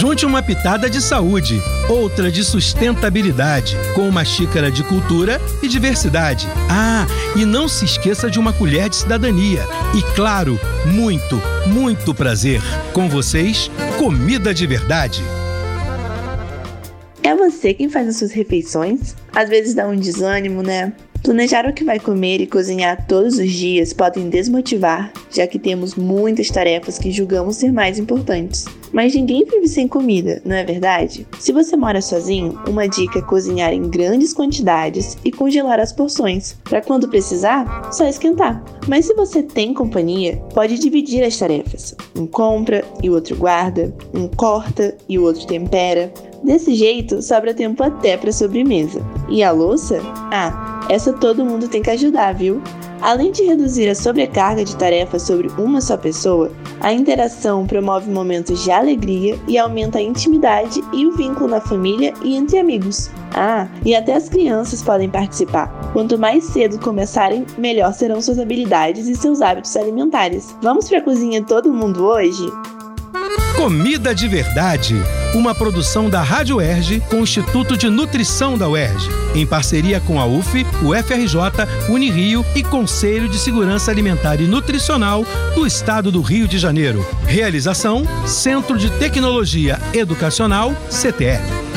Junte uma pitada de saúde, outra de sustentabilidade, com uma xícara de cultura e diversidade. Ah, e não se esqueça de uma colher de cidadania. E claro, muito, muito prazer. Com vocês, comida de verdade. É você quem faz as suas refeições? Às vezes dá um desânimo, né? Planejar o que vai comer e cozinhar todos os dias podem desmotivar, já que temos muitas tarefas que julgamos ser mais importantes. Mas ninguém vive sem comida, não é verdade? Se você mora sozinho, uma dica é cozinhar em grandes quantidades e congelar as porções, para quando precisar, só esquentar. Mas se você tem companhia, pode dividir as tarefas. Um compra e o outro guarda, um corta e o outro tempera. Desse jeito, sobra tempo até para sobremesa. E a louça? Ah, essa todo mundo tem que ajudar, viu? Além de reduzir a sobrecarga de tarefas sobre uma só pessoa, a interação promove momentos de alegria e aumenta a intimidade e o vínculo na família e entre amigos. Ah, e até as crianças podem participar. Quanto mais cedo começarem, melhor serão suas habilidades e seus hábitos alimentares. Vamos para a cozinha todo mundo hoje? Comida de Verdade, uma produção da Rádio Erge com o Instituto de Nutrição da UERJ, em parceria com a UF, o FRJ, Unirio e Conselho de Segurança Alimentar e Nutricional do Estado do Rio de Janeiro. Realização: Centro de Tecnologia Educacional, CTE.